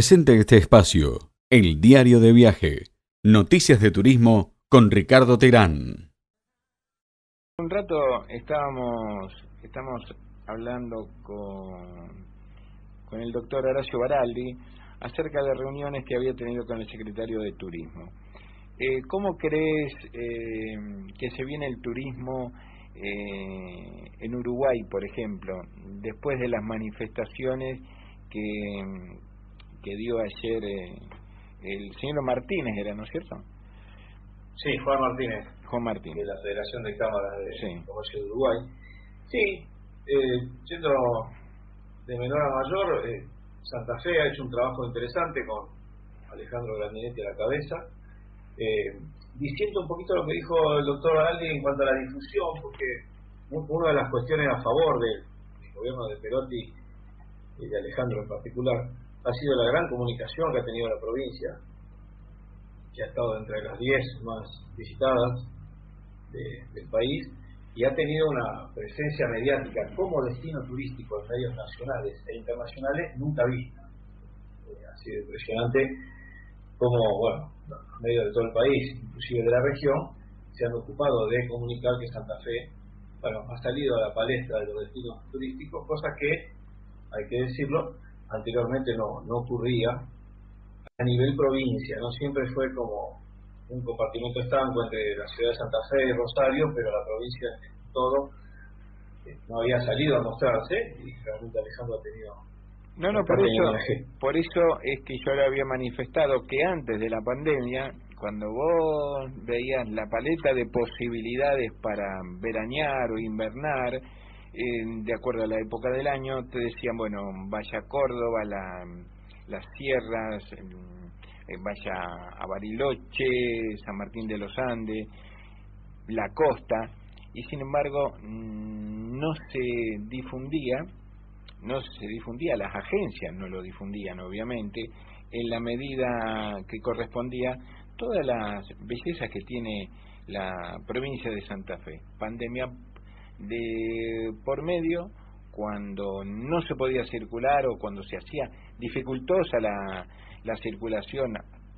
Presente este espacio, el diario de viaje, noticias de turismo con Ricardo Terán. Un rato estábamos, estamos hablando con, con el doctor Horacio Baraldi acerca de reuniones que había tenido con el secretario de Turismo. Eh, ¿Cómo crees eh, que se viene el turismo eh, en Uruguay, por ejemplo, después de las manifestaciones que, que dio ayer eh, el señor Martínez, ¿era, no es cierto? Sí, Juan Martínez. Juan Martínez. De la Federación de Cámaras de Sí. Comercio de Uruguay. Sí, eh, yendo de menor a mayor, eh, Santa Fe ha hecho un trabajo interesante con Alejandro Grandinetti a la cabeza, eh, diciendo un poquito lo que dijo el doctor Aldi en cuanto a la difusión, porque una de las cuestiones a favor del, del gobierno de Perotti y de Alejandro en particular ha sido la gran comunicación que ha tenido la provincia, que ha estado entre las 10 más visitadas de- del país y ha tenido una presencia mediática como destino turístico en medios nacionales e internacionales nunca vista. Eh, ha sido impresionante como, bueno, los medios de todo el país, inclusive de la región, se han ocupado de comunicar que Santa Fe, bueno, ha salido a la palestra de los destinos turísticos, cosa que, hay que decirlo, anteriormente no, no ocurría a nivel provincia, no siempre fue como un compartimento estanco entre la ciudad de Santa Fe y Rosario, pero la provincia en todo eh, no había salido a mostrarse y realmente Alejandro ha tenido No, no, por eso, por eso es que yo le había manifestado que antes de la pandemia, cuando vos veías la paleta de posibilidades para veranear o invernar, eh, de acuerdo a la época del año, te decían, bueno, vaya a Córdoba, la, las sierras, eh, vaya a Bariloche, San Martín de los Andes, la costa, y sin embargo mm, no se difundía no se difundía, las agencias no lo difundían, obviamente, en la medida que correspondía todas las bellezas que tiene la provincia de Santa Fe. Pandemia de por medio, cuando no se podía circular o cuando se hacía dificultosa la, la circulación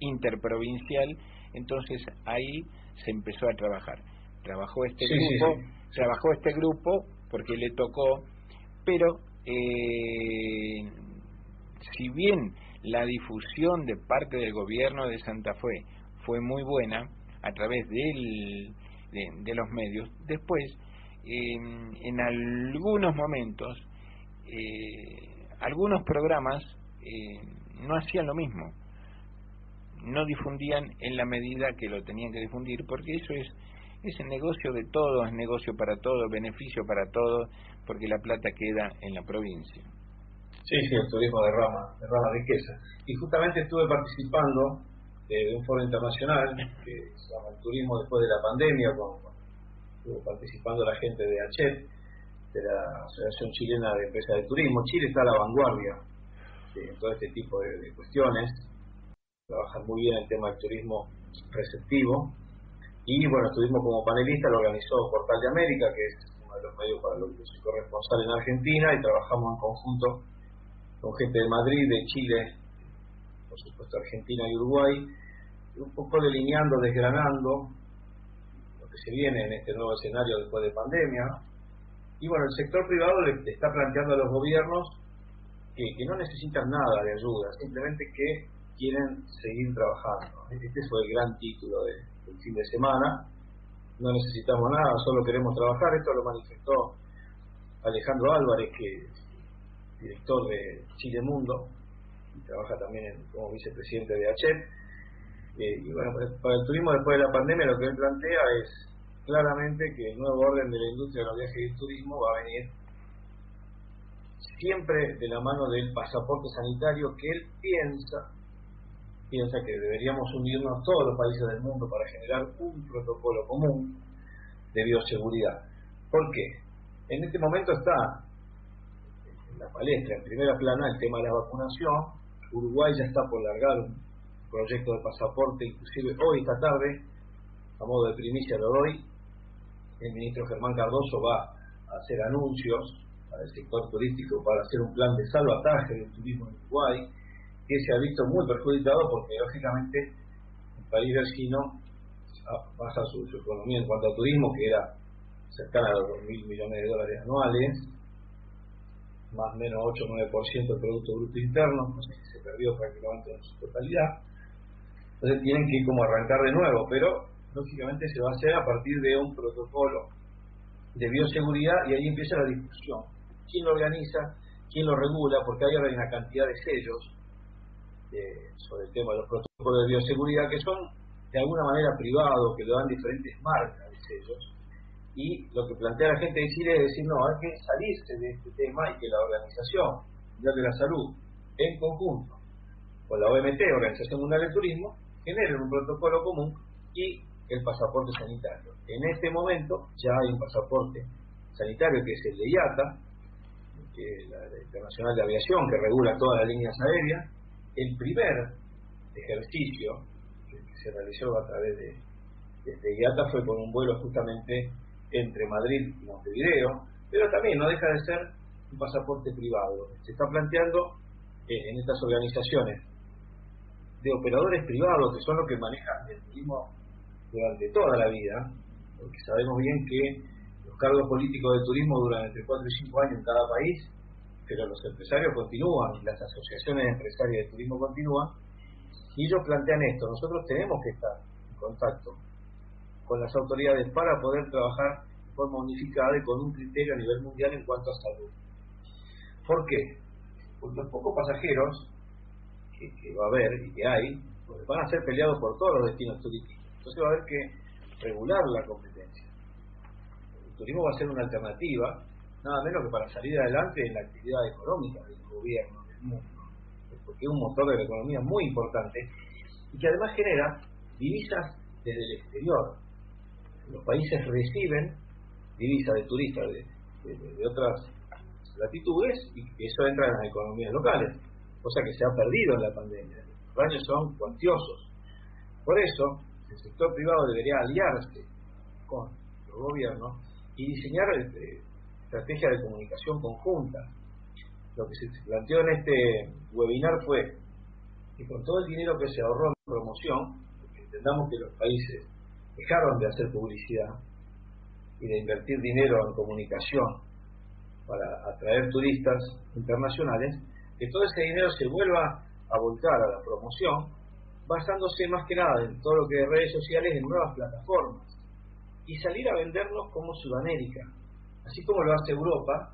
interprovincial, entonces ahí se empezó a trabajar. Trabajó este Sí, sí, grupo, sí. trabajó este grupo porque le tocó, pero eh, si bien la difusión de parte del gobierno de Santa Fe fue muy buena a través del- de, de los medios, después eh, en algunos momentos eh, algunos programas eh, no hacían lo mismo, no difundían en la medida que lo tenían que difundir, porque eso es es el negocio de todos, es negocio para todos, beneficio para todos, porque la plata queda en la provincia. Sí, sí, el turismo derrama, derrama riqueza. Y justamente estuve participando eh, de un foro internacional que se llama el Turismo después de la pandemia, con- participando la gente de ACHET, de la Asociación Chilena de Empresas de Turismo. Chile está a la vanguardia de todo este tipo de, cuestiones, trabajan muy bien el tema del turismo receptivo. Y bueno, estuvimos como panelistas, lo organizó Portal de América, que es uno de los medios para los que soy corresponsal en Argentina, y trabajamos en conjunto con gente de Madrid, de Chile, por supuesto Argentina y Uruguay, un poco delineando, desgranando se viene en este nuevo escenario después de pandemia. Y bueno, el sector privado le está planteando a los gobiernos que, no necesitan nada de ayuda, simplemente que quieren seguir trabajando. Este fue el gran título de- del fin de semana. No necesitamos nada, solo queremos trabajar. Esto lo manifestó Alejandro Álvarez, que es director de Chile Mundo, y trabaja también en- como vicepresidente de ACHET. Y bueno, para- para el turismo después de la pandemia lo que él plantea es claramente que el nuevo orden de la industria de los viajes y el turismo va a venir siempre de la mano del pasaporte sanitario que él piensa piensa que deberíamos unirnos todos los países del mundo para generar un protocolo común de bioseguridad. ¿Por qué? En este momento está en la palestra, en primera plana, el tema de la vacunación. Uruguay ya está por largar un proyecto de pasaporte, inclusive hoy, esta tarde, a modo de primicia lo doy, el ministro Germán Cardoso va a hacer anuncios al sector turístico para hacer un plan de salvataje del turismo en Uruguay, que se ha visto muy perjudicado porque lógicamente el país vecino basa su, economía en cuanto a turismo, que era cercana a los 2 mil millones de dólares anuales, más o menos 8 o 9% del Producto Bruto Interno, se perdió prácticamente en su totalidad. Entonces tienen que como arrancar de nuevo, pero lógicamente se va a hacer a partir de un protocolo de bioseguridad y ahí empieza la discusión. ¿Quién lo organiza? ¿Quién lo regula? Porque hay ahora una cantidad de sellos sobre el tema de los protocolos de bioseguridad que son de alguna manera privados, que lo dan diferentes marcas de sellos. Y lo que plantea la gente de es decir, no, hay que salirse de este tema y que la Organización Mundial de la Salud, en conjunto con la OMT, Organización Mundial del Turismo, generen un protocolo común y el pasaporte sanitario. En este momento ya hay un pasaporte sanitario que es el de IATA, que es la, Internacional de Aviación, que regula todas las líneas aéreas. El primer ejercicio que, se realizó a través de, IATA fue con un vuelo justamente entre Madrid y Montevideo, pero también no deja de ser un pasaporte privado. Se está planteando eh, en estas organizaciones de operadores privados, que son los que manejan el turismo durante toda la vida, porque sabemos bien que los cargos políticos de turismo duran entre 4 y 5 años en cada país, pero los empresarios continúan, y las asociaciones empresarias de turismo continúan, y ellos plantean esto, nosotros tenemos que estar en contacto con las autoridades para poder trabajar de forma unificada y con un criterio a nivel mundial en cuanto a salud. ¿Por qué? Porque los pocos pasajeros que, va a haber y que hay van a ser peleados por todos los destinos turísticos entonces va a haber que regular la competencia. El turismo va a ser una alternativa, nada menos que para salir adelante en la actividad económica del gobierno, del mundo, porque es un motor de la economía muy importante y que además genera divisas desde el exterior. Los países reciben divisas de turistas de, otras latitudes y eso entra en las economías locales, cosa que se ha perdido en la pandemia. Los daños son cuantiosos. Por eso, el sector privado debería aliarse con los gobiernos y diseñar este, estrategias de comunicación conjunta. Lo que se planteó en este webinar fue que con todo el dinero que se ahorró en promoción, porque entendamos que los países dejaron de hacer publicidad y de invertir dinero en comunicación para atraer turistas internacionales, que todo ese dinero se vuelva a volcar a la promoción basándose más que nada en todo lo que es redes sociales, en nuevas plataformas, y salir a vendernos como Sudamérica, así como lo hace Europa.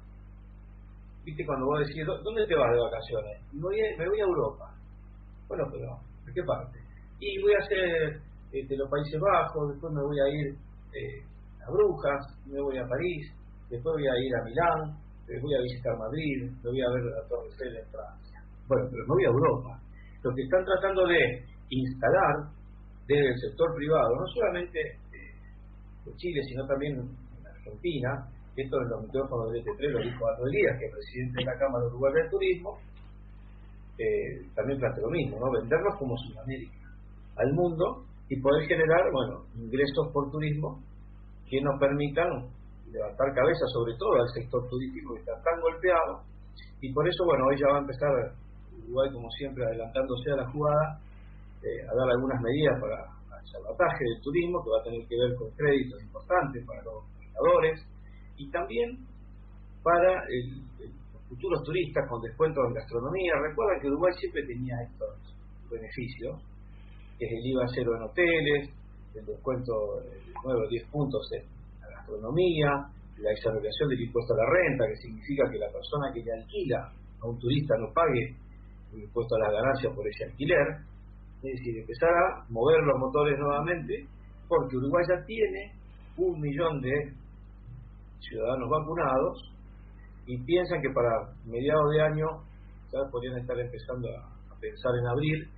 Viste cuando vos decís, ¿dónde te vas de vacaciones? Voy a, me voy a Europa. Bueno, pero, ¿de qué parte? Y voy a hacer eh, de los Países Bajos, después me voy a ir eh, a Brujas, me voy a París, después voy a ir a Milán, después voy a visitar Madrid, me voy a ver la Torre Eiffel en Francia. Bueno, pero me voy a Europa. Lo que están tratando de instalar desde el sector privado, no solamente en Chile, sino también en Argentina, esto en los micrófonos de T3 lo dijo Arno Elías, que es presidente de la Cámara de Uruguay del Turismo, eh, también plantea lo mismo, ¿no? vendernos como Sudamérica al mundo y poder generar bueno ingresos por turismo que nos permitan levantar cabeza sobre todo al sector turístico que está tan golpeado y por eso bueno hoy ya va a empezar Uruguay como siempre adelantándose a la jugada eh, a dar algunas medidas para el sabotaje del turismo, que va a tener que ver con créditos importantes para los operadores y también para los futuros turistas con descuentos en gastronomía. Recuerden que Uruguay siempre tenía estos beneficios, que es el IVA cero en hoteles, el descuento de 9 o 10 puntos en gastronomía, la exoneración del impuesto a la renta, que significa que la persona que le alquila a un turista no pague el impuesto a la ganancia por ese alquiler, es decir, empezar a mover los motores nuevamente, porque Uruguay ya tiene un millón de ciudadanos vacunados y piensan que para mediados de año podrían estar empezando a, pensar en abrir,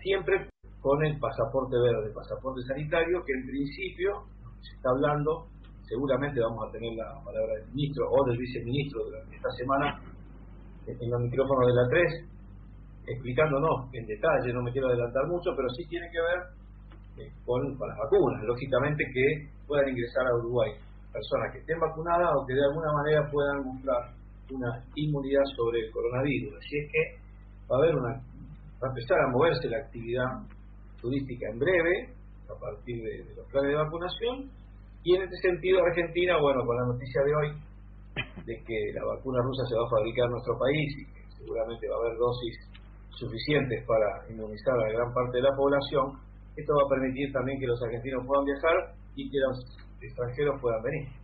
siempre con el pasaporte verde, pasaporte sanitario, que en principio se está hablando, seguramente vamos a tener la palabra del ministro o del viceministro durante esta semana en los micrófonos de la 3, explicándonos en detalle, no me quiero adelantar mucho, pero sí tiene que ver eh, con, las vacunas, lógicamente que puedan ingresar a Uruguay personas que estén vacunadas o que de alguna manera puedan mostrar una inmunidad sobre el coronavirus. Así es que va a haber una va a empezar a moverse la actividad turística en breve, a partir de, los planes de vacunación, y en este sentido Argentina, bueno, con la noticia de hoy, de que la vacuna rusa se va a fabricar en nuestro país y que seguramente va a haber dosis suficientes para inmunizar a gran parte de la población, esto va a permitir también que los argentinos puedan viajar y que los extranjeros puedan venir.